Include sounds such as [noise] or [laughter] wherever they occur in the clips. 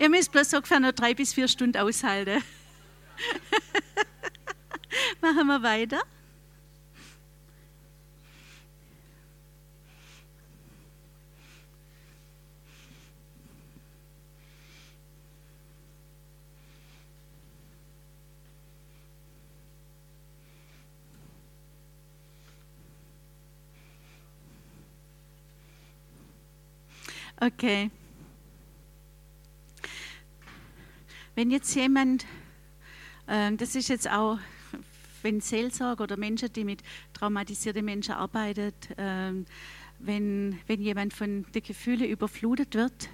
Ihr müsst bloß ungefähr noch drei bis vier Stunden aushalten. [laughs] Machen wir weiter. Okay. Wenn jetzt jemand, äh, das ist jetzt auch, wenn Seelsorger oder Menschen, die mit traumatisierten Menschen arbeiten, äh, wenn, wenn jemand von den Gefühlen überflutet wird,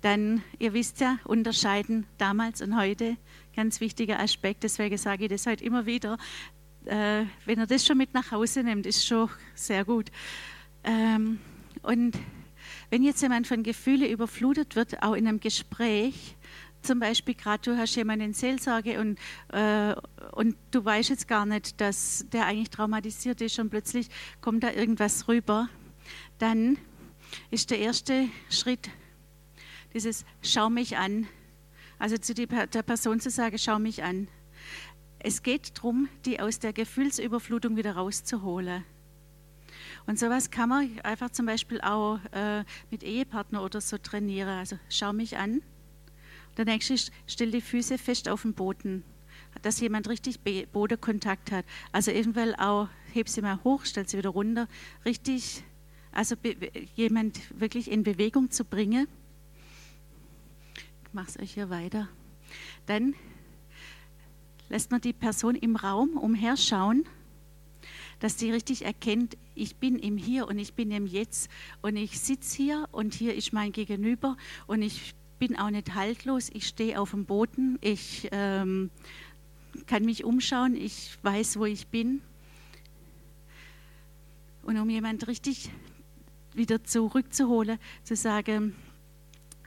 dann, ihr wisst ja, unterscheiden damals und heute, ganz wichtiger Aspekt, deswegen sage ich das heute immer wieder, äh, wenn er das schon mit nach Hause nimmt, ist schon sehr gut. Ähm, und wenn jetzt jemand von Gefühlen überflutet wird, auch in einem Gespräch, zum Beispiel gerade du hast jemanden in Seelsorge und, äh, und du weißt jetzt gar nicht, dass der eigentlich traumatisiert ist und plötzlich kommt da irgendwas rüber, dann ist der erste Schritt dieses Schau mich an. Also zu der Person zu sagen, schau mich an. Es geht darum, die aus der Gefühlsüberflutung wieder rauszuholen. Und sowas kann man einfach zum Beispiel auch äh, mit Ehepartner oder so trainieren. Also schau mich an. Der nächste ist, stell die Füße fest auf den Boden, dass jemand richtig Bodenkontakt hat. Also eventuell auch, heb sie mal hoch, stell sie wieder runter. Richtig, also jemand wirklich in Bewegung zu bringen. Ich mache es euch hier weiter. Dann lässt man die Person im Raum umherschauen dass sie richtig erkennt, ich bin im Hier und ich bin im Jetzt und ich sitze hier und hier ist mein Gegenüber und ich bin auch nicht haltlos, ich stehe auf dem Boden, ich ähm, kann mich umschauen, ich weiß, wo ich bin. Und um jemand richtig wieder zurückzuholen, zu sagen,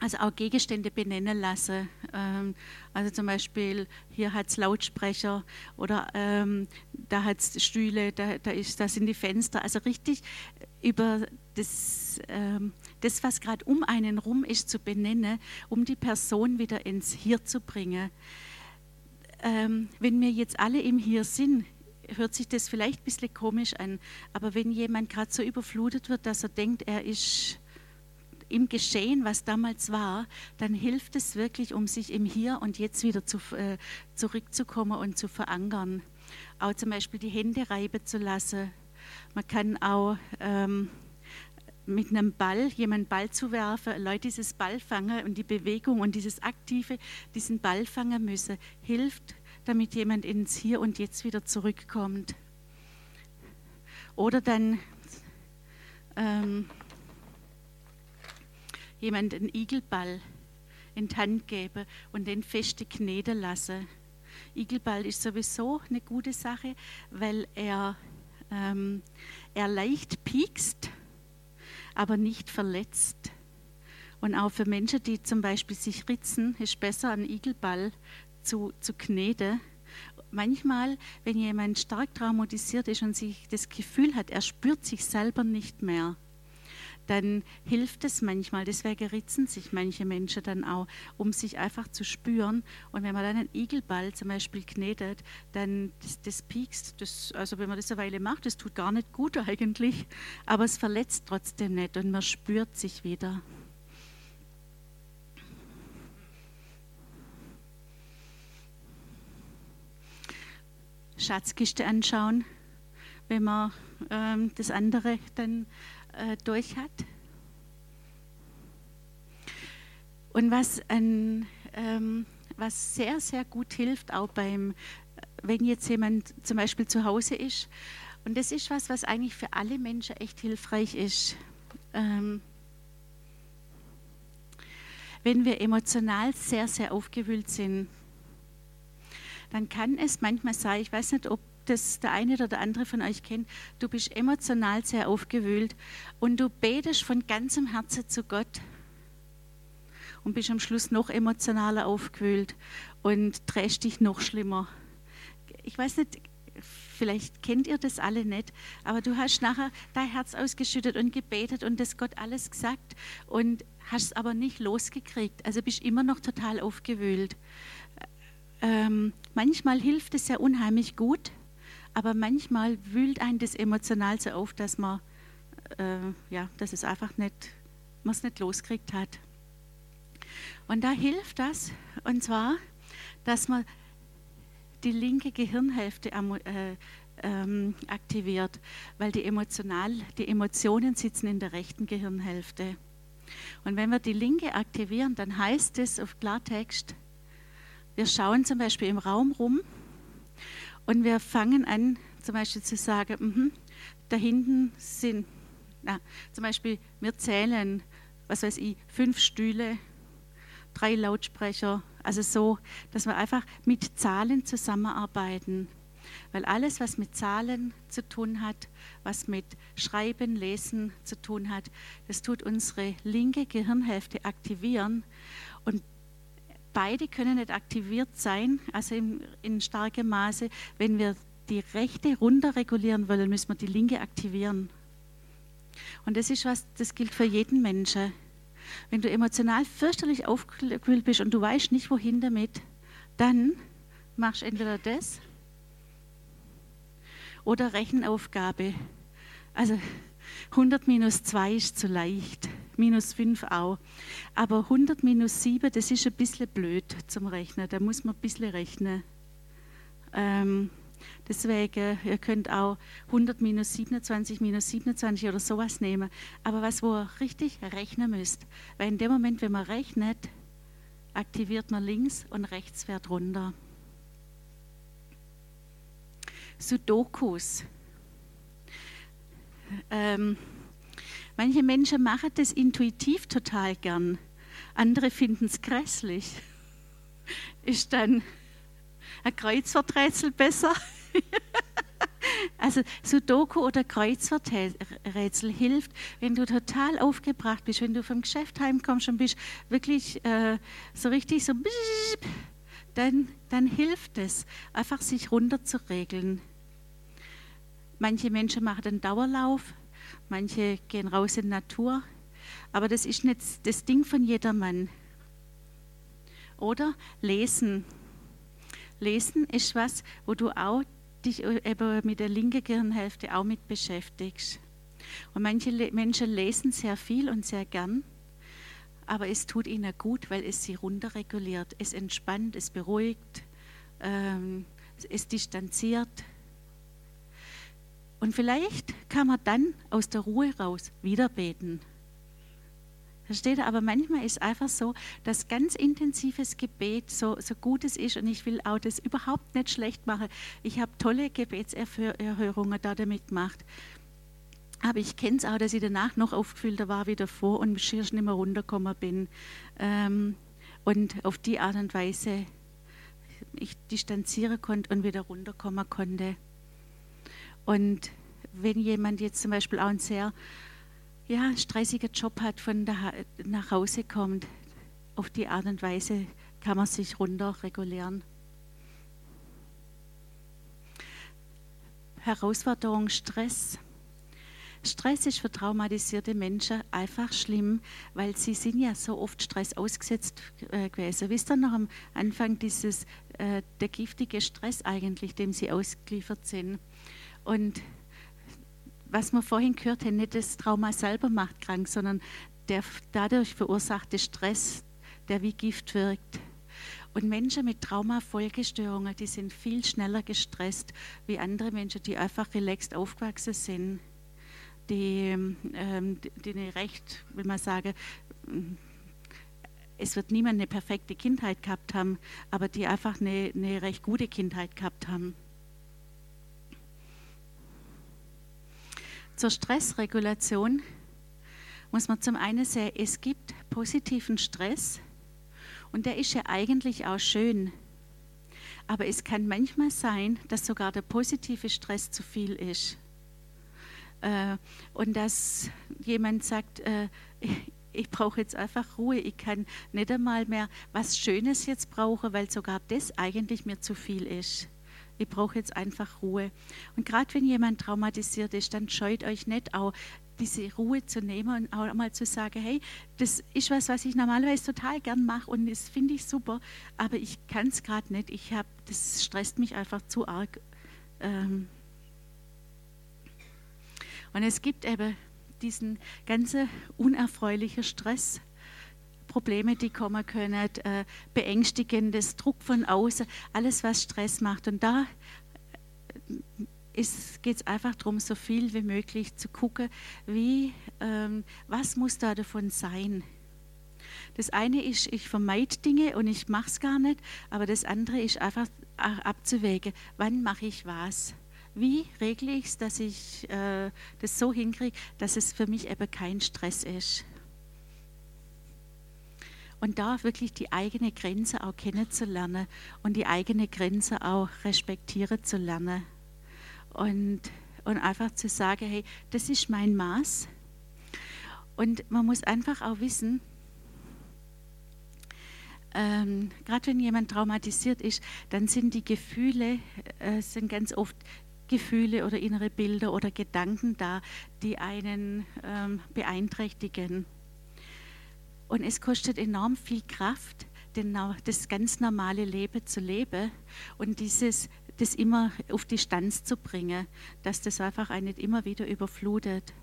also auch Gegenstände benennen lassen. Ähm, also zum Beispiel, hier hat es Lautsprecher oder ähm, da hat es Stühle, da, da, ist, da sind die Fenster. Also richtig über das, ähm, das was gerade um einen rum ist, zu benennen, um die Person wieder ins Hier zu bringen. Ähm, wenn wir jetzt alle im Hier sind, hört sich das vielleicht ein bisschen komisch an, aber wenn jemand gerade so überflutet wird, dass er denkt, er ist im Geschehen, was damals war, dann hilft es wirklich, um sich im Hier und Jetzt wieder zu, äh, zurückzukommen und zu verankern. Auch zum Beispiel die Hände reiben zu lassen. Man kann auch ähm, mit einem Ball jemanden Ball zu werfen, Leute dieses Ball fangen und die Bewegung und dieses Aktive, diesen Ball fangen müssen, hilft, damit jemand ins Hier und Jetzt wieder zurückkommt. Oder dann ähm, jemand einen Igelball in die Hand geben und den feste kneten lassen. Igelball ist sowieso eine gute Sache, weil er, ähm, er leicht piekst, aber nicht verletzt. Und auch für Menschen, die zum Beispiel sich ritzen, ist besser, einen Igelball zu, zu kneten. Manchmal, wenn jemand stark traumatisiert ist und sich das Gefühl hat, er spürt sich selber nicht mehr, dann hilft es manchmal. Deswegen ritzen sich manche Menschen dann auch, um sich einfach zu spüren. Und wenn man dann einen Igelball zum Beispiel knetet, dann das, das piekst. Das, also wenn man das eine Weile macht, das tut gar nicht gut [laughs] eigentlich, aber es verletzt trotzdem nicht und man spürt sich wieder. Schatzkiste anschauen, wenn man ähm, das andere dann äh, durch hat. Und was, ein, ähm, was sehr, sehr gut hilft, auch beim, wenn jetzt jemand zum Beispiel zu Hause ist, und das ist was, was eigentlich für alle Menschen echt hilfreich ist. Ähm, wenn wir emotional sehr, sehr aufgewühlt sind, dann kann es manchmal sein, ich weiß nicht, ob das der eine oder der andere von euch kennt, du bist emotional sehr aufgewühlt und du betest von ganzem Herzen zu Gott und bist am Schluss noch emotionaler aufgewühlt und drehst dich noch schlimmer. Ich weiß nicht, vielleicht kennt ihr das alle nicht, aber du hast nachher dein Herz ausgeschüttet und gebetet und das Gott alles gesagt und hast es aber nicht losgekriegt. Also bist immer noch total aufgewühlt. Ähm, manchmal hilft es ja unheimlich gut, aber manchmal wühlt einen das emotional so auf, dass man äh, ja, dass es einfach nicht, man es nicht loskriegt hat. Und da hilft das, und zwar, dass man die linke Gehirnhälfte äh, ähm, aktiviert, weil die, emotional, die Emotionen sitzen in der rechten Gehirnhälfte. Und wenn wir die linke aktivieren, dann heißt es auf Klartext, wir schauen zum Beispiel im Raum rum und wir fangen an, zum Beispiel zu sagen, mh, da hinten sind, na, zum Beispiel, wir zählen, was weiß ich, fünf Stühle, drei Lautsprecher, also so, dass wir einfach mit Zahlen zusammenarbeiten. Weil alles, was mit Zahlen zu tun hat, was mit Schreiben, Lesen zu tun hat, das tut unsere linke Gehirnhälfte aktivieren. Und beide können nicht aktiviert sein, also in, in starkem Maße. Wenn wir die rechte runterregulieren wollen, müssen wir die linke aktivieren. Und das ist was, das gilt für jeden Menschen. Wenn du emotional fürchterlich aufgewühlt bist und du weißt nicht, wohin damit, dann machst du entweder das oder Rechenaufgabe. Also 100 minus 2 ist zu leicht, minus 5 auch. Aber 100 minus 7, das ist ein bisschen blöd zum Rechnen. Da muss man ein bisschen rechnen. Ähm, deswegen, ihr könnt auch 100 minus 27 minus 27 oder sowas nehmen. Aber was, wo ihr richtig rechnen müsst. Weil in dem Moment, wenn man rechnet, aktiviert man links und rechts fährt runter. Sudokus. Ähm, manche Menschen machen das intuitiv total gern, andere finden es grässlich. [laughs] Ist dann ein Kreuzworträtsel besser? [laughs] also Sudoku oder Kreuzworträtsel hilft, wenn du total aufgebracht bist, wenn du vom Geschäft heimkommst und bist wirklich äh, so richtig so, dann, dann hilft es, einfach sich runterzuregeln. Manche Menschen machen einen Dauerlauf, manche gehen raus in die Natur, aber das ist nicht das Ding von jedermann. Oder lesen. Lesen ist was, wo du auch dich eben mit der linken Gehirnhälfte auch mit beschäftigst. Und manche Menschen lesen sehr viel und sehr gern, aber es tut ihnen gut, weil es sie runterreguliert, es entspannt, es beruhigt, ähm, es distanziert, und vielleicht kann man dann aus der Ruhe raus wieder beten. Versteht ihr? Aber manchmal ist es einfach so, dass ganz intensives Gebet so, so gut es ist und ich will auch das überhaupt nicht schlecht machen. Ich habe tolle Gebetserhörungen da damit gemacht. Aber ich kenne es auch, dass ich danach noch aufgefüllter war wie davor und schier nicht mehr runtergekommen bin. Ähm, und auf die Art und Weise ich distanzieren konnte und wieder runterkommen konnte. Und wenn jemand jetzt zum Beispiel auch einen sehr ja, stressiger Job hat, von da, nach Hause kommt, auf die Art und Weise kann man sich runter regulieren. Herausforderung, Stress. Stress ist für traumatisierte Menschen einfach schlimm, weil sie sind ja so oft Stress ausgesetzt äh, gewesen. Wisst ihr noch am Anfang dieses, äh, der giftige Stress eigentlich, dem sie ausgeliefert sind? Und was wir vorhin gehört haben, nicht das Trauma selber macht krank, sondern der dadurch verursachte Stress, der wie Gift wirkt. Und Menschen mit Traumafolgestörungen, die sind viel schneller gestresst wie andere Menschen, die einfach relaxed aufgewachsen sind, die, ähm, die eine recht, will man sagen, es wird niemand eine perfekte Kindheit gehabt haben, aber die einfach eine, eine recht gute Kindheit gehabt haben. Zur Stressregulation muss man zum einen sehen, es gibt positiven Stress und der ist ja eigentlich auch schön. Aber es kann manchmal sein, dass sogar der positive Stress zu viel ist. Äh, und dass jemand sagt, äh, [laughs] ich brauche jetzt einfach Ruhe, ich kann nicht einmal mehr was Schönes jetzt brauchen, weil sogar das eigentlich mir zu viel ist. Ich brauche jetzt einfach Ruhe. Und gerade wenn jemand traumatisiert ist, dann scheut euch nicht auch diese Ruhe zu nehmen und auch mal zu sagen, hey, das ist was, was ich normalerweise total gern mache und das finde ich super, aber ich kann es gerade nicht. Ich habe, das stresst mich einfach zu arg. Ähm und es gibt eben diesen ganzen unerfreulichen Stress. Probleme, die kommen können, äh, beängstigendes Druck von außen, alles, was Stress macht. Und da geht es einfach darum, so viel wie möglich zu gucken, wie, ähm, was muss da davon sein. Das eine ist, ich vermeide Dinge und ich mache es gar nicht, aber das andere ist einfach abzuwägen, wann mache ich was. Wie regle ich es, dass ich äh, das so hinkriege, dass es für mich eben kein Stress ist. Und da wirklich die eigene Grenze auch kennenzulernen und die eigene Grenze auch respektieren zu lernen und, und einfach zu sagen, hey, das ist mein Maß. Und man muss einfach auch wissen, ähm, gerade wenn jemand traumatisiert ist, dann sind die Gefühle, äh, sind ganz oft Gefühle oder innere Bilder oder Gedanken da, die einen ähm, beeinträchtigen. Und es kostet enorm viel Kraft, das ganz normale Leben zu leben und dieses das immer auf Distanz zu bringen, dass das einfach einen nicht immer wieder überflutet.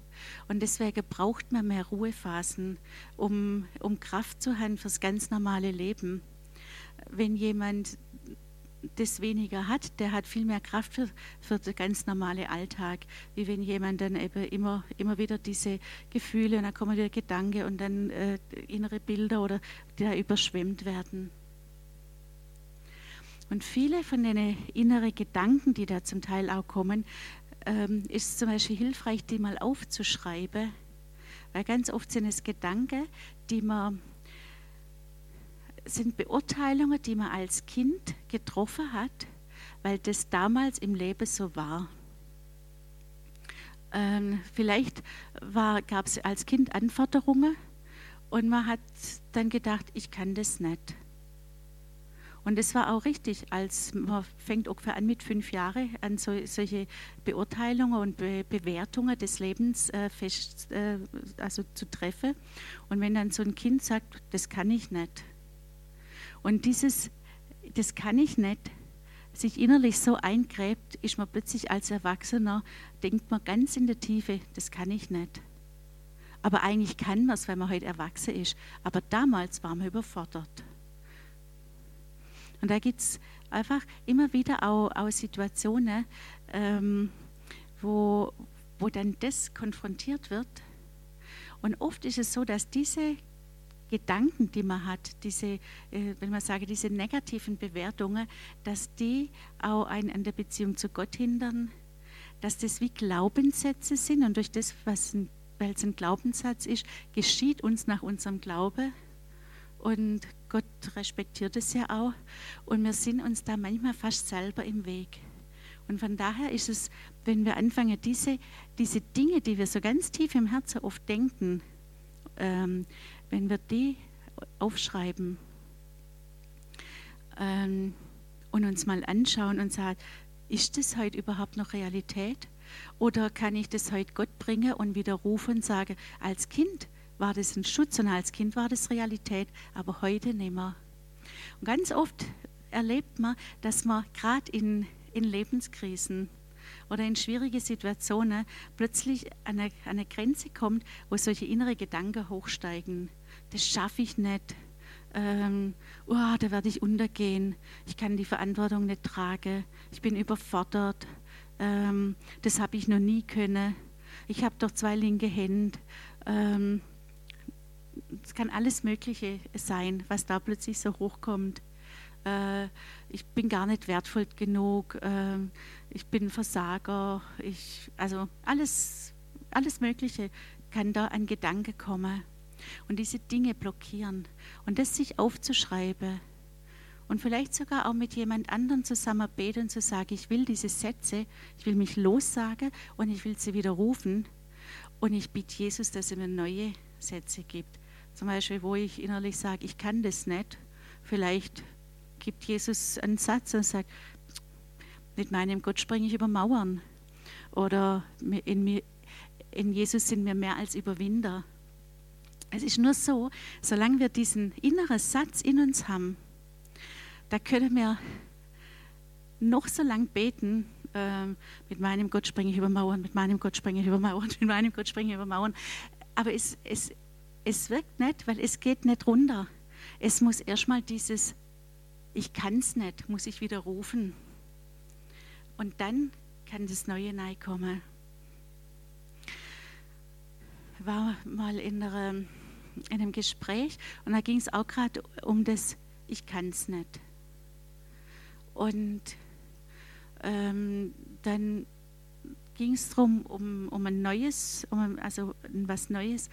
Und deswegen braucht man mehr Ruhephasen, um, um Kraft zu haben fürs ganz normale Leben. Wenn jemand das weniger hat, der hat viel mehr Kraft für, für den ganz normalen Alltag, wie wenn jemand dann eben immer, immer wieder diese Gefühle und dann kommen wieder Gedanken und dann äh, innere Bilder oder die überschwemmt werden. Und viele von den inneren Gedanken, die da zum Teil auch kommen, ähm, ist zum Beispiel hilfreich, die mal aufzuschreiben. Weil ganz oft sind es Gedanken, die man sind Beurteilungen, die man als Kind getroffen hat, weil das damals im Leben so war. Ähm, vielleicht gab es als Kind Anforderungen und man hat dann gedacht, ich kann das nicht. Und es war auch richtig, als man fängt ungefähr an mit fünf Jahren an so, solche Beurteilungen und Be Bewertungen des Lebens äh, fest, äh, also zu treffen. Und wenn dann so ein Kind sagt, das kann ich nicht. Und dieses, das kann ich nicht, sich innerlich so eingräbt, ist man plötzlich als Erwachsener, denkt man ganz in der Tiefe, das kann ich nicht. Aber eigentlich kann man es, weil man heute erwachsen ist. Aber damals war man überfordert. Und da gibt es einfach immer wieder auch, auch Situationen, ähm, wo, wo dann das konfrontiert wird. Und oft ist es so, dass diese Gedanken, die man hat, diese, äh, wenn man sage, diese negativen Bewertungen, dass die auch einen an der Beziehung zu Gott hindern, dass das wie Glaubenssätze sind und durch das, was ein, weil es ein Glaubenssatz ist, geschieht uns nach unserem Glaube und Gott respektiert es ja auch. Und wir sind uns da manchmal fast selber im Weg. Und von daher ist es, wenn wir anfangen, diese, diese Dinge, die wir so ganz tief im Herzen oft denken, ähm, wenn wir die aufschreiben ähm, und uns mal anschauen und sagen, ist das heute überhaupt noch Realität? Oder kann ich das heute Gott bringen und wieder rufen und sagen, als Kind war das ein Schutz und als Kind war das Realität, aber heute nicht mehr. Und ganz oft erlebt man, dass man gerade in, in Lebenskrisen oder in schwierige Situationen plötzlich an eine, an eine Grenze kommt, wo solche innere Gedanken hochsteigen. Das schaffe ich nicht. Ähm, oh, da werde ich untergehen. Ich kann die Verantwortung nicht tragen. Ich bin überfordert. Ähm, das habe ich noch nie können. Ich habe doch zwei linke Hände. Ähm, es kann alles Mögliche sein, was da plötzlich so hochkommt. Äh, ich bin gar nicht wertvoll genug, äh, ich bin Versager, ich, also alles, alles Mögliche kann da an Gedanke kommen und diese Dinge blockieren und das sich aufzuschreiben und vielleicht sogar auch mit jemand anderem zusammen beten zu sagen, ich will diese Sätze, ich will mich lossagen und ich will sie wieder rufen und ich bitte Jesus, dass er mir neue Sätze gibt. Zum Beispiel, wo ich innerlich sage, ich kann das nicht. Vielleicht gibt Jesus einen Satz und sagt, mit meinem Gott springe ich über Mauern. Oder in, mir, in Jesus sind wir mehr als Überwinder. Es ist nur so, solange wir diesen inneren Satz in uns haben, da können wir noch so lang beten, äh, mit meinem Gott springe ich über Mauern, mit meinem Gott springe ich über Mauern, [laughs] mit meinem Gott springe ich über Mauern. Aber es, es, es wirkt nicht, weil es geht nicht runter. Es muss erstmal dieses Ich kann es nicht, muss ich wieder rufen. Und dann kann das Neue kommen. Ich war mal in, einer, in einem Gespräch und da ging es auch gerade um das Ich kann es nicht. Und ähm, dann ging es darum, um, um ein neues, um, also was Neues.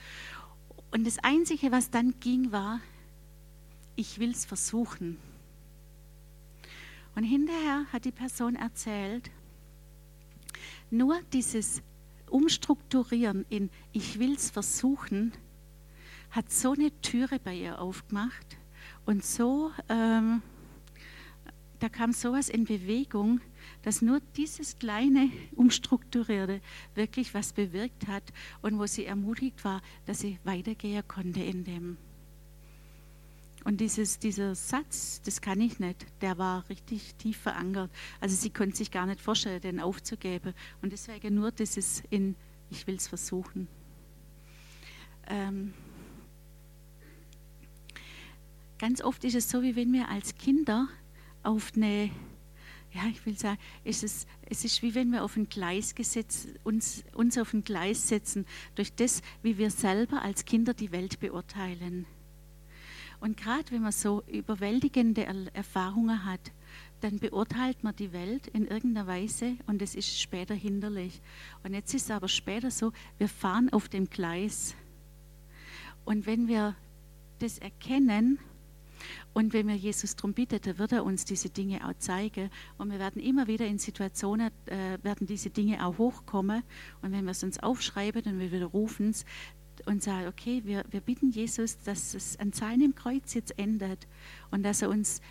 Und das Einzige, was dann ging, war, ich will es versuchen. Und hinterher hat die Person erzählt, nur dieses Umstrukturieren in ich will es versuchen, hat so eine Türe bei ihr aufgemacht und so, ähm, da kam sowas in Bewegung, dass nur dieses kleine Umstrukturierte wirklich was bewirkt hat und wo sie ermutigt war, dass sie weitergehen konnte in dem. Und dieses, dieser Satz, das kann ich nicht, der war richtig tief verankert. Also sie konnte sich gar nicht vorstellen, den aufzugeben. Und deswegen nur dieses in, ich will es versuchen. Ähm, ganz oft ist es so, wie wenn wir als Kinder auf eine ja, ich will sagen, es ist, es ist wie wenn wir auf ein Gleis gesetzt, uns, uns auf ein Gleis setzen, durch das, wie wir selber als Kinder die Welt beurteilen. Und gerade wenn man so überwältigende Erfahrungen hat, dann beurteilt man die Welt in irgendeiner Weise und es ist später hinderlich. Und jetzt ist es aber später so, wir fahren auf dem Gleis. Und wenn wir das erkennen, und wenn wir Jesus darum bitten, dann wird er uns diese Dinge auch zeigen. Und wir werden immer wieder in Situationen, äh, werden diese Dinge auch hochkommen. Und wenn wir es uns aufschreiben und wir wieder rufen es und sagen, okay, wir, wir bitten Jesus, dass es an seinem Kreuz jetzt endet und dass er uns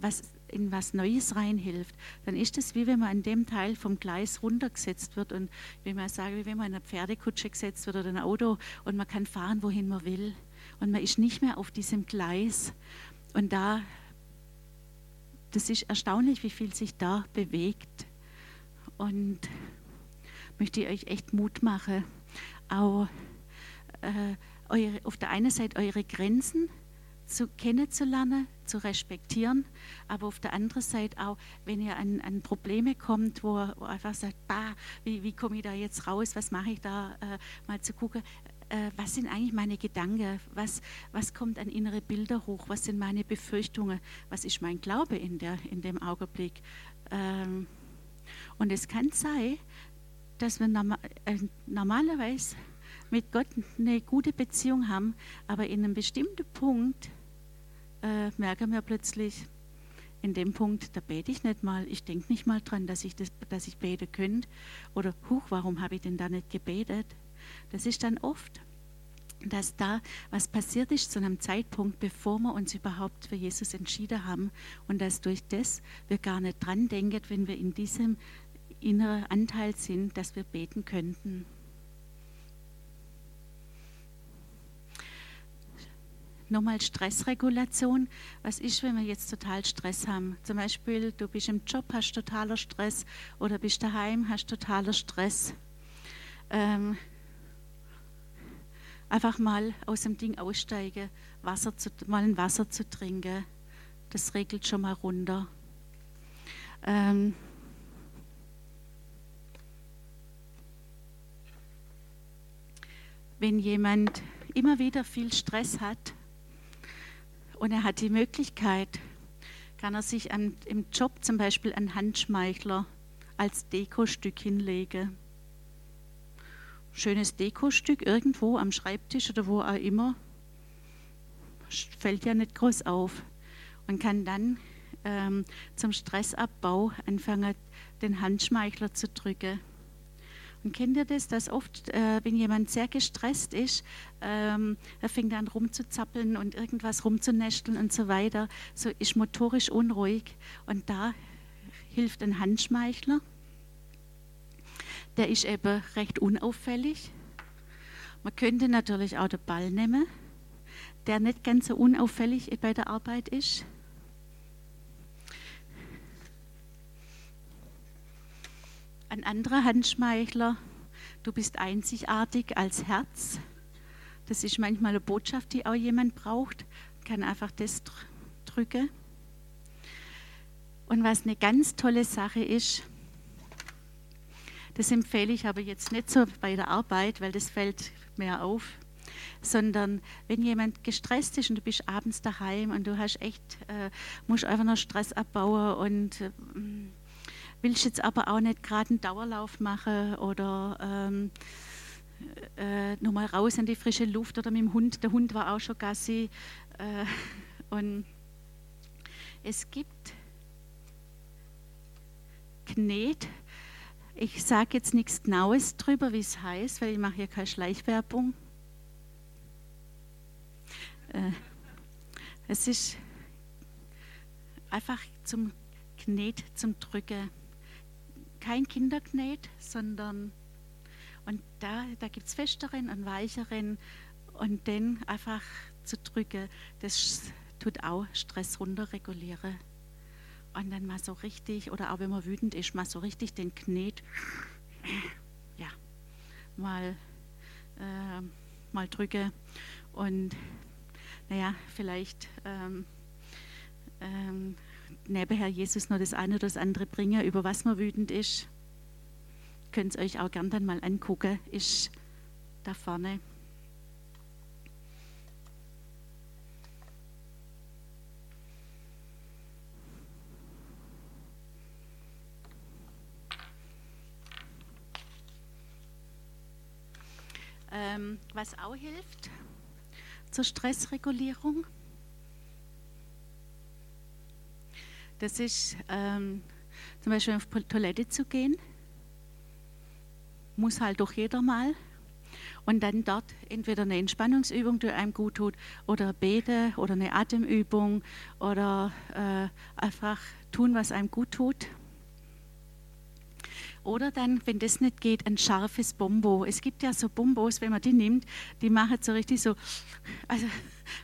was, in was Neues reinhilft, dann ist es wie wenn man an dem Teil vom Gleis runtergesetzt wird und wie man sagen, wie wenn man in eine Pferdekutsche gesetzt wird oder ein Auto und man kann fahren, wohin man will. Und man ist nicht mehr auf diesem Gleis. Und da, das ist erstaunlich, wie viel sich da bewegt. Und möchte ich euch echt Mut machen, auch äh, eure, auf der einen Seite eure Grenzen zu kennenzulernen, zu respektieren, aber auf der anderen Seite auch, wenn ihr an, an Probleme kommt, wo, wo einfach sagt, bah, wie, wie komme ich da jetzt raus, was mache ich da, äh, mal zu gucken, äh, was sind eigentlich meine Gedanken, was, was kommt an innere Bilder hoch, was sind meine Befürchtungen, was ist mein Glaube in, der, in dem Augenblick. Ähm, und es kann sein, dass wir normal, äh, normalerweise mit Gott eine gute Beziehung haben, aber in einem bestimmten Punkt äh, merken wir plötzlich, in dem Punkt, da bete ich nicht mal, ich denke nicht mal dran, dass ich, das, dass ich beten könnte. Oder, huch, warum habe ich denn da nicht gebetet? Das ist dann oft, dass da was passiert ist zu einem Zeitpunkt, bevor wir uns überhaupt für Jesus entschieden haben und dass durch das wir gar nicht dran denken, wenn wir in diesem inneren Anteil sind, dass wir beten könnten. Nochmal Stressregulation. Was ist, wenn wir jetzt total Stress haben? Zum Beispiel, du bist im Job, hast totaler Stress oder bist daheim, hast totaler Stress. Ähm, einfach mal aus dem Ding aussteigen, Wasser zu, mal ein Wasser zu trinken. Das regelt schon mal runter. Ähm, wenn jemand immer wieder viel Stress hat und er hat die Möglichkeit, kann er sich an, im Job zum Beispiel einen Handschmeichler als Dekostück hinlegen schönes Dekostück irgendwo am Schreibtisch oder wo auch immer, fällt ja nicht groß auf und kann dann ähm, zum Stressabbau anfangen, den Handschmeichler zu drücken. Und kennt ihr das, dass oft, äh, wenn jemand sehr gestresst ist, ähm, er fängt an rumzuzappeln und irgendwas rumzunästeln und so weiter, so ist motorisch unruhig. Und da hilft ein Handschmeichler. Der ist eben recht unauffällig. Man könnte natürlich auch den Ball nehmen, der nicht ganz so unauffällig bei der Arbeit ist. Ein anderer Handschmeichler, du bist einzigartig als Herz. Das ist manchmal eine Botschaft, die auch jemand braucht. Kann einfach das drücken. Und was eine ganz tolle Sache ist, das empfehle ich aber jetzt nicht so bei der Arbeit, weil das fällt mehr auf, sondern wenn jemand gestresst ist und du bist abends daheim und du hast echt, äh, musst einfach noch Stress abbauen und äh, willst jetzt aber auch nicht gerade einen Dauerlauf machen oder ähm, äh, nochmal raus in die frische Luft oder mit dem Hund. Der Hund war auch schon Gassi. Äh, und es gibt Knet. Ich sage jetzt nichts Genaues drüber, wie es heißt, weil ich mache hier keine Schleichwerbung. Äh, es ist einfach zum Knet, zum Drücken kein Kinderknet, sondern und da, da gibt es festeren und weicheren und den einfach zu drücken, das tut auch Stress runterregulieren. Und dann mal so richtig, oder auch wenn man wütend ist, mal so richtig den Knet, [clears throat] ja, mal, äh, mal drücke und naja, vielleicht ähm, ähm, nebenher Jesus noch das eine oder das andere bringen, über was man wütend ist. Könnt ihr euch auch gern dann mal angucken, ist da vorne. Ähm, was auch hilft zur Stressregulierung Das ist ähm, zum Beispiel auf die Toilette zu gehen. Muss halt doch jeder mal. Und dann dort entweder eine Entspannungsübung, die einem gut tut, oder beten oder eine Atemübung oder äh, einfach tun, was einem gut tut. Oder dann, wenn das nicht geht, ein scharfes Bombo. Es gibt ja so Bombos, wenn man die nimmt, die machen so richtig so, also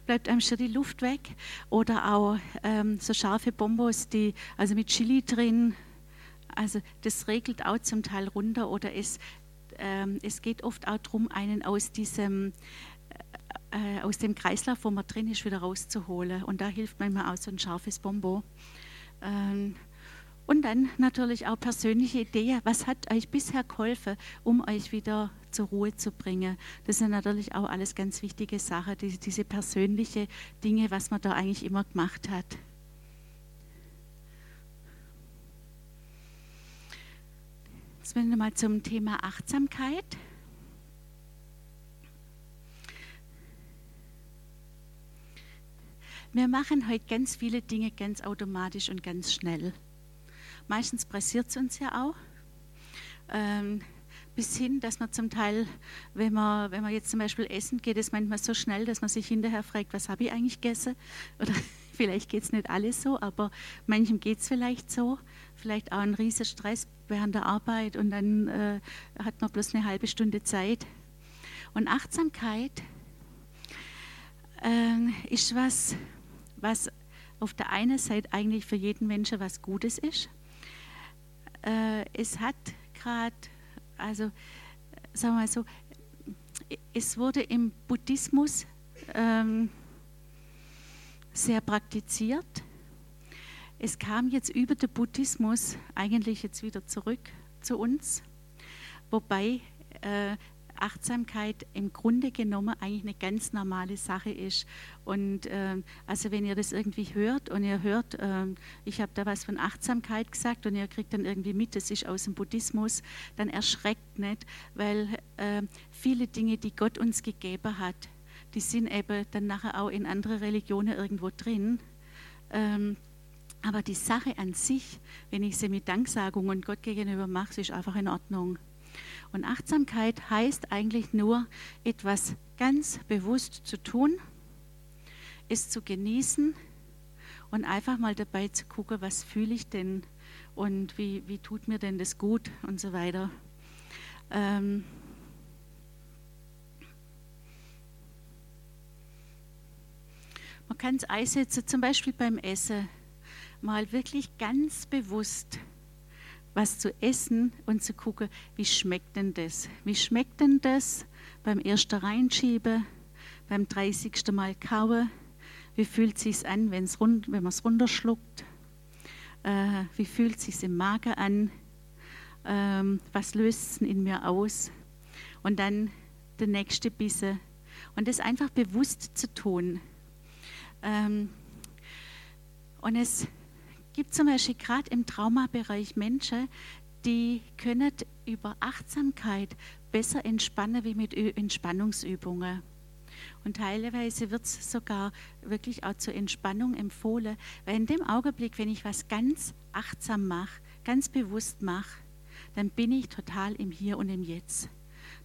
bleibt einem schon die Luft weg. Oder auch ähm, so scharfe Bombos, die, also mit Chili drin, also das regelt auch zum Teil runter. Oder es, ähm, es geht oft auch darum, einen aus diesem äh, aus dem Kreislauf, wo man drin ist, wieder rauszuholen. Und da hilft manchmal auch so ein scharfes Bombo. Ähm, und dann natürlich auch persönliche Ideen. Was hat euch bisher geholfen, um euch wieder zur Ruhe zu bringen? Das sind natürlich auch alles ganz wichtige Sachen, diese, diese persönliche Dinge, was man da eigentlich immer gemacht hat. Jetzt wir mal zum Thema Achtsamkeit. Wir machen heute ganz viele Dinge ganz automatisch und ganz schnell. Meistens pressiert es uns ja auch. Ähm, bis hin, dass man zum Teil, wenn man, wenn man jetzt zum Beispiel essen geht, es manchmal so schnell, dass man sich hinterher fragt, was habe ich eigentlich gegessen? [laughs] Oder vielleicht geht es nicht alles so, aber manchem geht es vielleicht so. Vielleicht auch ein riesiger Stress während der Arbeit und dann äh, hat man bloß eine halbe Stunde Zeit. Und Achtsamkeit äh, ist was, was auf der einen Seite eigentlich für jeden Menschen was Gutes ist äh, es hat gerade, also sagen wir mal so, es wurde im Buddhismus ähm, sehr praktiziert. Es kam jetzt über den Buddhismus eigentlich jetzt wieder zurück zu uns, wobei äh, Achtsamkeit im Grunde genommen eigentlich eine ganz normale Sache ist. Und äh, also wenn ihr das irgendwie hört und ihr hört, äh, ich habe da was von Achtsamkeit gesagt und ihr kriegt dann irgendwie mit, das ist aus dem Buddhismus, dann erschreckt nicht, weil äh, viele Dinge, die Gott uns gegeben hat, die sind eben dann nachher auch in andere Religionen irgendwo drin. Ähm, aber die Sache an sich, wenn ich sie mit Danksagung und Gott gegenüber mache, ist einfach in Ordnung. Und Achtsamkeit heißt eigentlich nur, etwas ganz bewusst zu tun, es zu genießen und einfach mal dabei zu gucken, was fühle ich denn und wie, wie tut mir denn das gut und so weiter. Ähm, man kann es einsetzen, zum Beispiel beim Essen, mal wirklich ganz bewusst was zu essen und zu gucken, wie schmeckt denn das? Wie schmeckt denn das beim ersten Reinschieben, beim 30. Mal kauen? Wie fühlt es sich an, wenn's rund, wenn man es runterschluckt? Äh, wie fühlt es sich im Magen an? Ähm, was löst es in mir aus? Und dann der nächste Bisse. Und das einfach bewusst zu tun. Ähm, und es gibt zum Beispiel gerade im Traumabereich Menschen, die können über Achtsamkeit besser entspannen wie mit Entspannungsübungen. Und teilweise wird es sogar wirklich auch zur Entspannung empfohlen, weil in dem Augenblick, wenn ich was ganz achtsam mache, ganz bewusst mache, dann bin ich total im Hier und im Jetzt.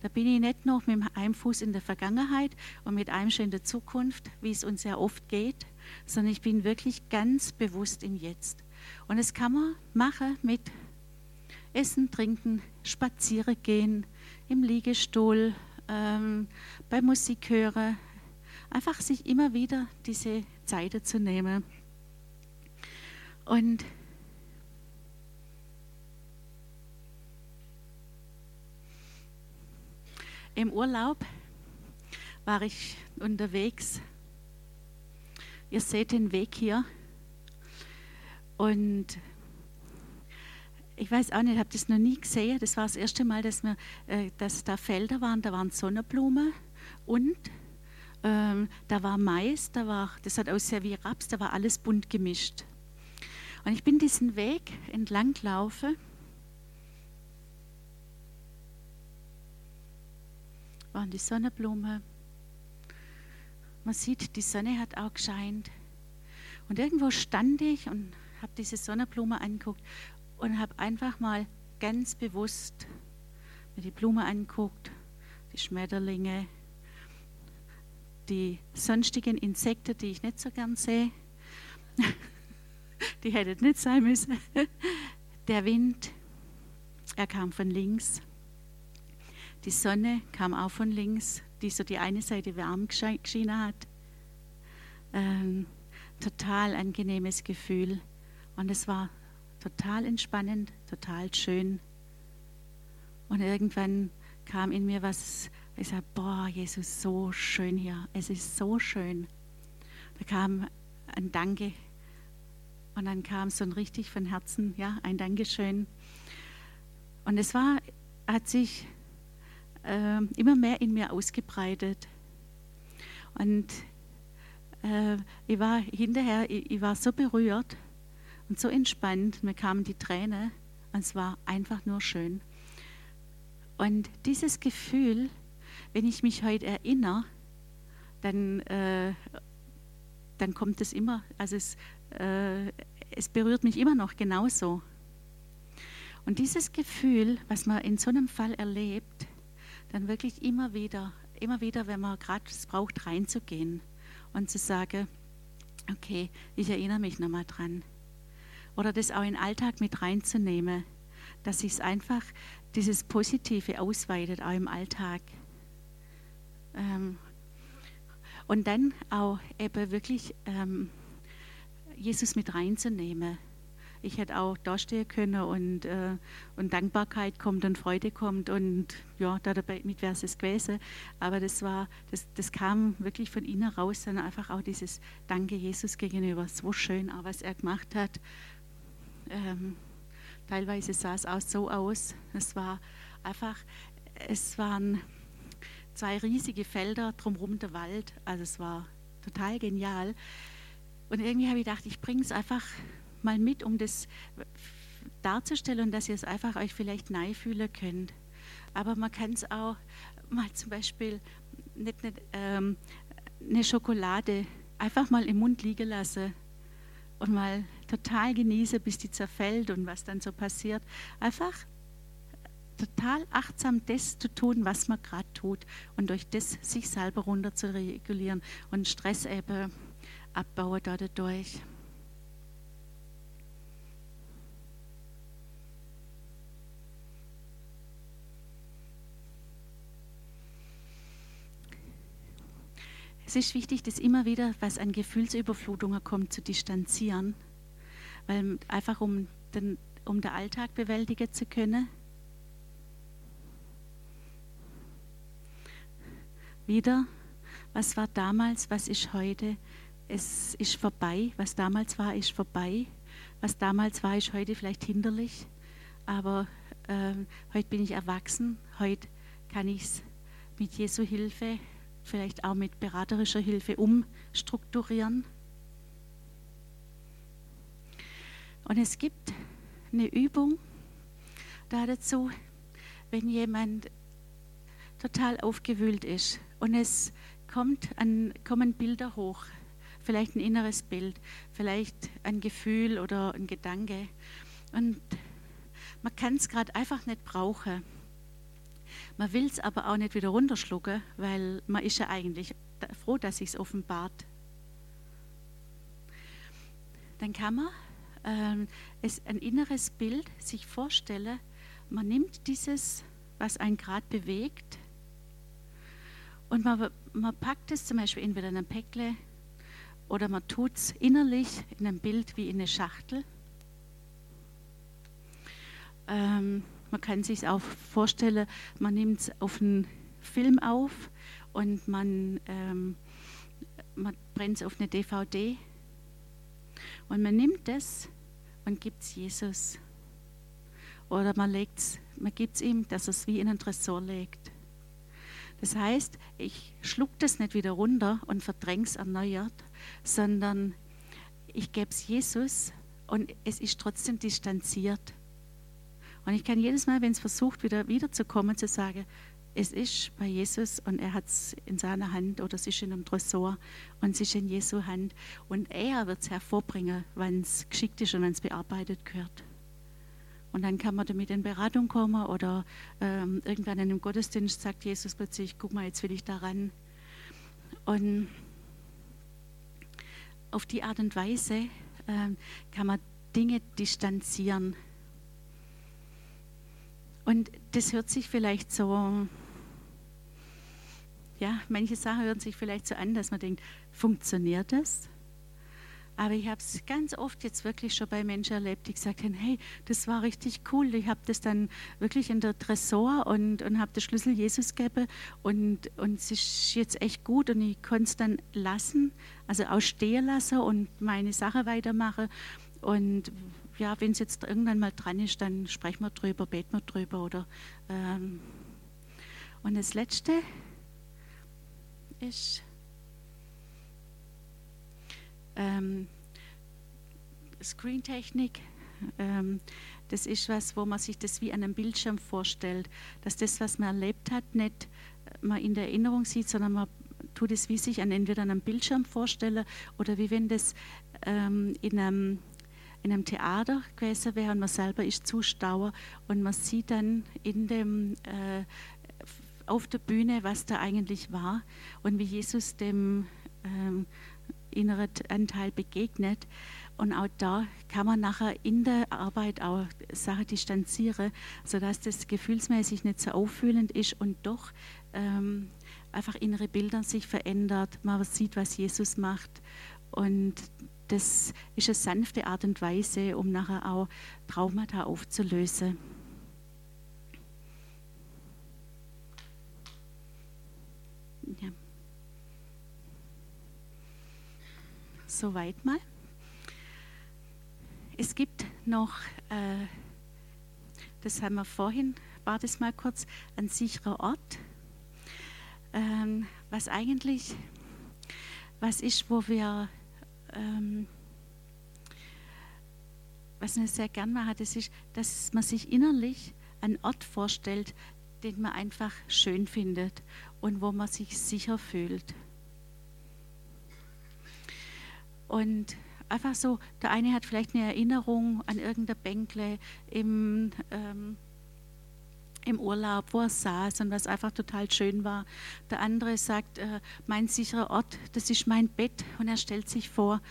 Da bin ich nicht noch mit einem Fuß in der Vergangenheit und mit einem schon in der Zukunft, wie es uns ja oft geht, sondern ich bin wirklich ganz bewusst im Jetzt. Und das kann man machen mit Essen, Trinken, Spazieren gehen, im Liegestuhl, ähm, bei Musik hören. Einfach sich immer wieder diese Zeit zu nehmen. Und im Urlaub war ich unterwegs. Ihr seht den Weg hier. Und ich weiß auch nicht, ich habe das noch nie gesehen. Das war das erste Mal, dass, wir, äh, dass da Felder waren, da waren Sonnenblumen und ähm, da war Mais, da war, das hat ausgesehen wie Raps, da war alles bunt gemischt. Und ich bin diesen Weg entlang gelaufen. Waren die Sonnenblumen. Man sieht, die Sonne hat auch gescheint. Und irgendwo stand ich und habe diese Sonnenblume angeguckt und habe einfach mal ganz bewusst mir die Blume angeguckt, die Schmetterlinge, die sonstigen Insekten, die ich nicht so gern sehe. [laughs] die hätten nicht sein müssen. Der Wind, er kam von links. Die Sonne kam auch von links, die so die eine Seite warm geschienen hat. Ähm, total angenehmes Gefühl. Und es war total entspannend, total schön. Und irgendwann kam in mir was, ich sagte, boah, Jesus, so schön hier. Es ist so schön. Da kam ein Danke. Und dann kam so ein richtig von Herzen, ja, ein Dankeschön. Und es war, hat sich äh, immer mehr in mir ausgebreitet. Und äh, ich war hinterher, ich, ich war so berührt, und so entspannt. Mir kamen die Tränen und es war einfach nur schön. Und dieses Gefühl, wenn ich mich heute erinnere, dann, äh, dann kommt es immer, also es, äh, es berührt mich immer noch genauso. Und dieses Gefühl, was man in so einem Fall erlebt, dann wirklich immer wieder, immer wieder, wenn man gerade es braucht, reinzugehen und zu sagen, okay, ich erinnere mich nochmal dran oder das auch in den Alltag mit reinzunehmen, dass sich einfach dieses Positive ausweitet, auch im Alltag. Ähm, und dann auch eben wirklich ähm, Jesus mit reinzunehmen. Ich hätte auch da stehen können und, äh, und Dankbarkeit kommt und Freude kommt und ja, da dabei mit wäre es gewesen. Aber das war, das, das kam wirklich von innen raus, dann einfach auch dieses Danke Jesus gegenüber. So schön, auch was er gemacht hat ähm, teilweise sah es auch so aus. Es war einfach, es waren zwei riesige Felder, drumherum der Wald. Also es war total genial. Und irgendwie habe ich gedacht, ich bringe es einfach mal mit, um das darzustellen dass ihr es einfach euch vielleicht nahe fühlen könnt. Aber man kann es auch mal zum Beispiel nicht, nicht ähm, eine Schokolade einfach mal im Mund liegen lassen und mal total genieße, bis die zerfällt und was dann so passiert. Einfach total achtsam das zu tun, was man gerade tut und durch das sich selber runter zu regulieren und Stress eben abbauen dadurch. Es ist wichtig, das immer wieder, was an Gefühlsüberflutungen kommt, zu distanzieren, weil einfach um den, um den Alltag bewältigen zu können. Wieder, was war damals, was ist heute? Es ist vorbei, was damals war, ist vorbei. Was damals war, ist heute vielleicht hinderlich, aber äh, heute bin ich erwachsen, heute kann ich es mit Jesu Hilfe vielleicht auch mit beraterischer Hilfe umstrukturieren. Und es gibt eine Übung da dazu, wenn jemand total aufgewühlt ist und es kommt an, kommen Bilder hoch, vielleicht ein inneres Bild, vielleicht ein Gefühl oder ein Gedanke und man kann es gerade einfach nicht brauchen. Man will es aber auch nicht wieder runterschlucken, weil man ist ja eigentlich froh, dass sich es offenbart. Dann kann man ähm, es, ein inneres Bild sich vorstellen. Man nimmt dieses, was einen gerade bewegt, und man, man packt es zum Beispiel entweder in ein Päckle oder man tut es innerlich in einem Bild wie in eine Schachtel. Ähm, man kann sich auch vorstellen, man nimmt es auf einen Film auf und man, ähm, man brennt es auf eine DVD und man nimmt es und gibt es Jesus. Oder man, man gibt es ihm, dass er es wie in einen Tresor legt. Das heißt, ich schluck das nicht wieder runter und verdränge es erneuert, sondern ich gebe es Jesus und es ist trotzdem distanziert. Und ich kann jedes Mal, wenn es versucht, wieder wiederzukommen, zu sagen, es ist bei Jesus und er hat es in seiner Hand oder es ist in einem Tresor und es ist in Jesu Hand. Und er wird es hervorbringen, wenn es geschickt ist und wenn es bearbeitet gehört. Und dann kann man damit in Beratung kommen oder ähm, irgendwann in einem Gottesdienst sagt Jesus plötzlich, guck mal, jetzt will ich daran. Und auf die Art und Weise ähm, kann man Dinge distanzieren und das hört sich vielleicht so, ja, manche Sachen hören sich vielleicht so an, dass man denkt, funktioniert das? Aber ich habe es ganz oft jetzt wirklich schon bei Menschen erlebt, die gesagt haben, hey, das war richtig cool. Ich habe das dann wirklich in der Tresor und, und habe den Schlüssel Jesus gegeben und, und es ist jetzt echt gut und ich konnte es dann lassen, also auch stehen lassen und meine Sache weitermachen. Und ja, wenn es jetzt irgendwann mal dran ist, dann sprechen wir drüber, beten wir drüber. Oder, ähm, und das Letzte ist ähm, Screentechnik. Ähm, das ist was, wo man sich das wie an einem Bildschirm vorstellt, dass das, was man erlebt hat, nicht man in der Erinnerung sieht, sondern man tut es wie sich an entweder einem Bildschirm vorstellen oder wie wenn das ähm, in einem in einem Theater gewesen wäre und man selber ist Zuschauer und man sieht dann in dem, äh, auf der Bühne, was da eigentlich war und wie Jesus dem ähm, inneren Anteil begegnet. Und auch da kann man nachher in der Arbeit auch Sachen distanzieren, sodass das gefühlsmäßig nicht so auffühlend ist und doch ähm, einfach innere Bilder sich verändert. Man sieht, was Jesus macht. Und das ist eine sanfte Art und Weise, um nachher auch Traumata aufzulösen. Ja. Soweit mal. Es gibt noch, äh, das haben wir vorhin, war das mal kurz, ein sicherer Ort, ähm, was eigentlich was ist, wo wir ähm, was man sehr gern macht, das ist, dass man sich innerlich einen Ort vorstellt, den man einfach schön findet und wo man sich sicher fühlt. Und einfach so, der eine hat vielleicht eine Erinnerung an irgendein Bänkle im, ähm, im Urlaub, wo er saß und was einfach total schön war. Der andere sagt, äh, mein sicherer Ort, das ist mein Bett und er stellt sich vor,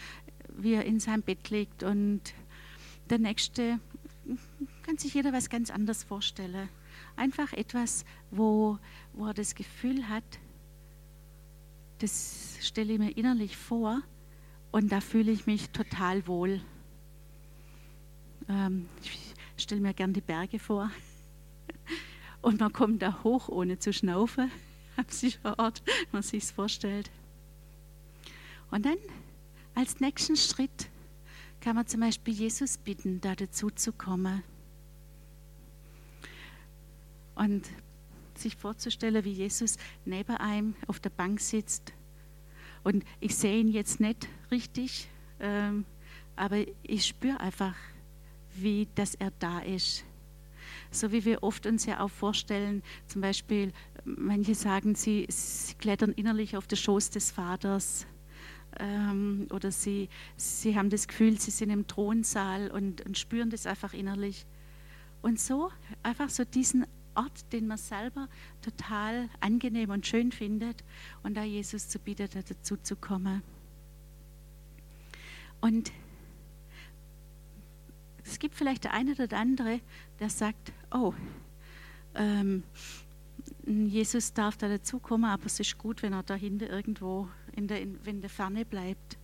wie er in seinem Bett liegt und der nächste kann sich jeder was ganz anderes vorstellen. Einfach etwas, wo, wo er das Gefühl hat, das stelle ich mir innerlich vor und da fühle ich mich total wohl. Ähm, ich stelle mir gern die Berge vor und man kommt da hoch, ohne zu schnaufen, [laughs] am sicheren Ort, man sich vorstellt. Und dann als nächsten Schritt kann man zum Beispiel Jesus bitten, da dazu zu kommen. Und sich vorzustellen, wie Jesus neben einem auf der Bank sitzt. Und ich sehe ihn jetzt nicht richtig, ähm, aber ich spüre einfach, wie dass er da ist. So wie wir oft uns ja auch vorstellen, zum Beispiel, manche sagen, sie, sie klettern innerlich auf den Schoß des Vaters ähm, oder sie, sie haben das Gefühl, sie sind im Thronsaal und, und spüren das einfach innerlich. Und so, einfach so diesen Ort, den man selber total angenehm und schön findet und da Jesus zu bieten, dazu zu kommen. Und es gibt vielleicht der eine oder der andere, der sagt, oh, ähm, Jesus darf da dazukommen, aber es ist gut, wenn er da hinten irgendwo in der, in, in der Ferne bleibt.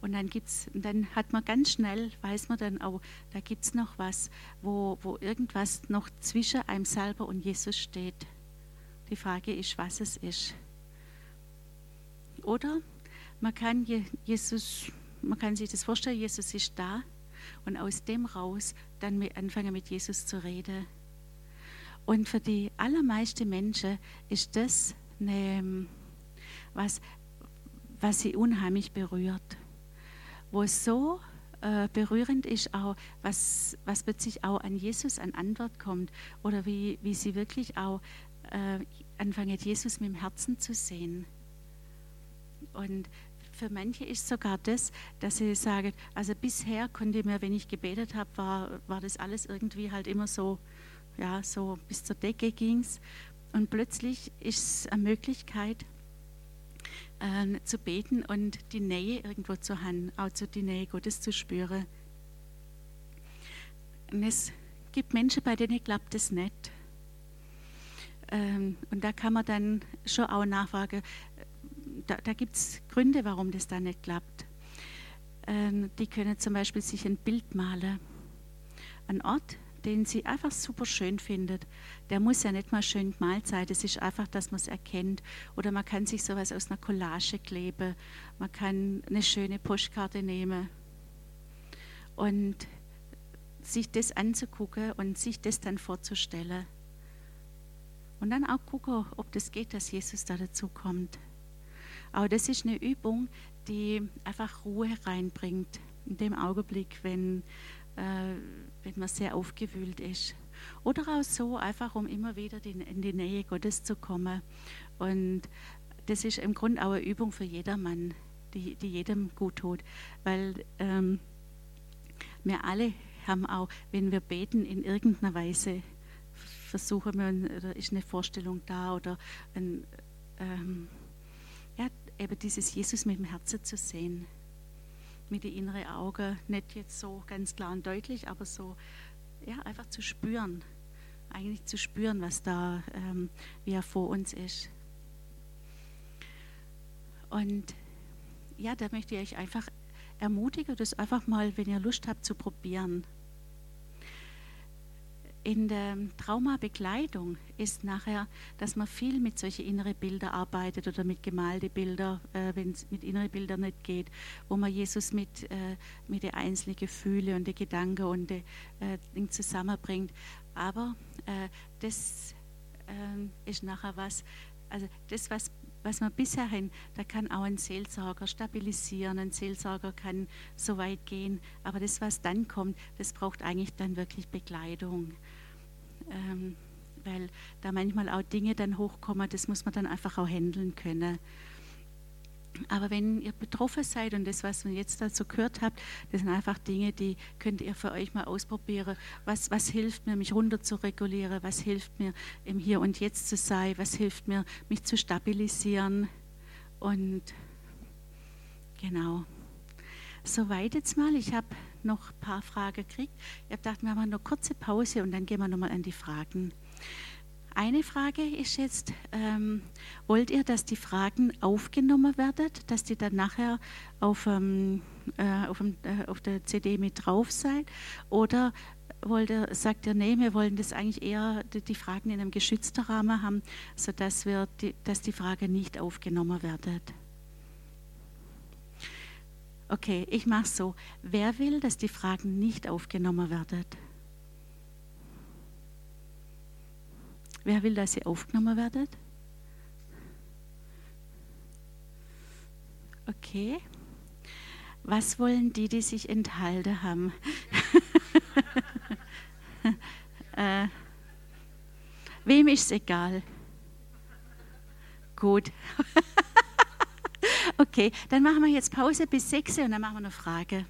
Und dann, gibt's, dann hat man ganz schnell, weiß man dann auch, da gibt es noch was, wo, wo irgendwas noch zwischen einem selber und Jesus steht. Die Frage ist, was es ist. Oder man kann Jesus, man kann sich das vorstellen, Jesus ist da und aus dem raus dann anfangen mit Jesus zu reden. Und für die allermeisten Menschen ist das eine, was, was sie unheimlich berührt wo es so äh, berührend ist, auch was, was plötzlich auch an Jesus an Antwort kommt oder wie, wie sie wirklich auch äh, anfangen, Jesus mit dem Herzen zu sehen. Und für manche ist sogar das, dass sie sagen, also bisher konnte mir, wenn ich gebetet habe, war, war das alles irgendwie halt immer so, ja, so bis zur Decke ging es. Und plötzlich ist es eine Möglichkeit, äh, zu beten und die Nähe irgendwo zu haben, also die Nähe Gottes zu spüren. Und es gibt Menschen, bei denen klappt das nicht. Ähm, und da kann man dann schon auch nachfragen, da, da gibt es Gründe, warum das da nicht klappt. Ähm, die können zum Beispiel sich ein Bild malen. Ein Ort, den sie einfach super schön findet. Der muss ja nicht mal schön gemalt sein, das ist einfach, dass man es erkennt. Oder man kann sich sowas aus einer Collage kleben, man kann eine schöne Postkarte nehmen und sich das anzugucken und sich das dann vorzustellen. Und dann auch gucken, ob das geht, dass Jesus da dazu kommt. Aber das ist eine Übung, die einfach Ruhe reinbringt in dem Augenblick, wenn äh, wenn man sehr aufgewühlt ist. Oder auch so, einfach um immer wieder in die Nähe Gottes zu kommen. Und das ist im Grunde auch eine Übung für jedermann, die, die jedem gut tut. Weil ähm, wir alle haben auch, wenn wir beten, in irgendeiner Weise versuchen wir, oder ist eine Vorstellung da oder ein, ähm, ja, eben dieses Jesus mit dem Herzen zu sehen mit den inneren Augen, nicht jetzt so ganz klar und deutlich, aber so, ja, einfach zu spüren, eigentlich zu spüren, was da, ähm, wie er vor uns ist. Und ja, da möchte ich euch einfach ermutigen, das einfach mal, wenn ihr Lust habt, zu probieren in der Traumabekleidung ist nachher, dass man viel mit solchen inneren Bildern arbeitet oder mit gemalte Bilder, äh, wenn es mit inneren Bildern nicht geht, wo man Jesus mit, äh, mit den einzelnen Gefühlen und den Gedanken und den äh, zusammenbringt. Aber äh, das äh, ist nachher was, also das, was was man bisher hin, da kann auch ein Seelsorger stabilisieren, ein Seelsorger kann so weit gehen, aber das, was dann kommt, das braucht eigentlich dann wirklich Begleitung ähm, weil da manchmal auch Dinge dann hochkommen, das muss man dann einfach auch handeln können. Aber wenn ihr betroffen seid und das, was ihr jetzt dazu gehört habt, das sind einfach Dinge, die könnt ihr für euch mal ausprobieren. Was, was hilft mir, mich runter zu regulieren? Was hilft mir, im Hier und Jetzt zu sein? Was hilft mir, mich zu stabilisieren? Und genau. Soweit jetzt mal. Ich habe noch ein paar Fragen gekriegt. Ich habe gedacht, wir machen eine kurze Pause und dann gehen wir nochmal an die Fragen. Eine Frage ist jetzt, ähm, wollt ihr, dass die Fragen aufgenommen werden, dass die dann nachher auf, ähm, äh, auf, dem, äh, auf der CD mit drauf sein? Oder wollt ihr, sagt ihr, nee, wir wollen das eigentlich eher die, die Fragen in einem geschützten Rahmen haben, sodass wir die, dass die Frage nicht aufgenommen werden? Okay, ich mache so. Wer will, dass die Fragen nicht aufgenommen werden? Wer will, dass sie aufgenommen werden? Okay. Was wollen die, die sich enthalten haben? [laughs] äh, wem ist es egal? Gut. [laughs] Okay, dann machen wir jetzt Pause bis 6 und dann machen wir eine Frage.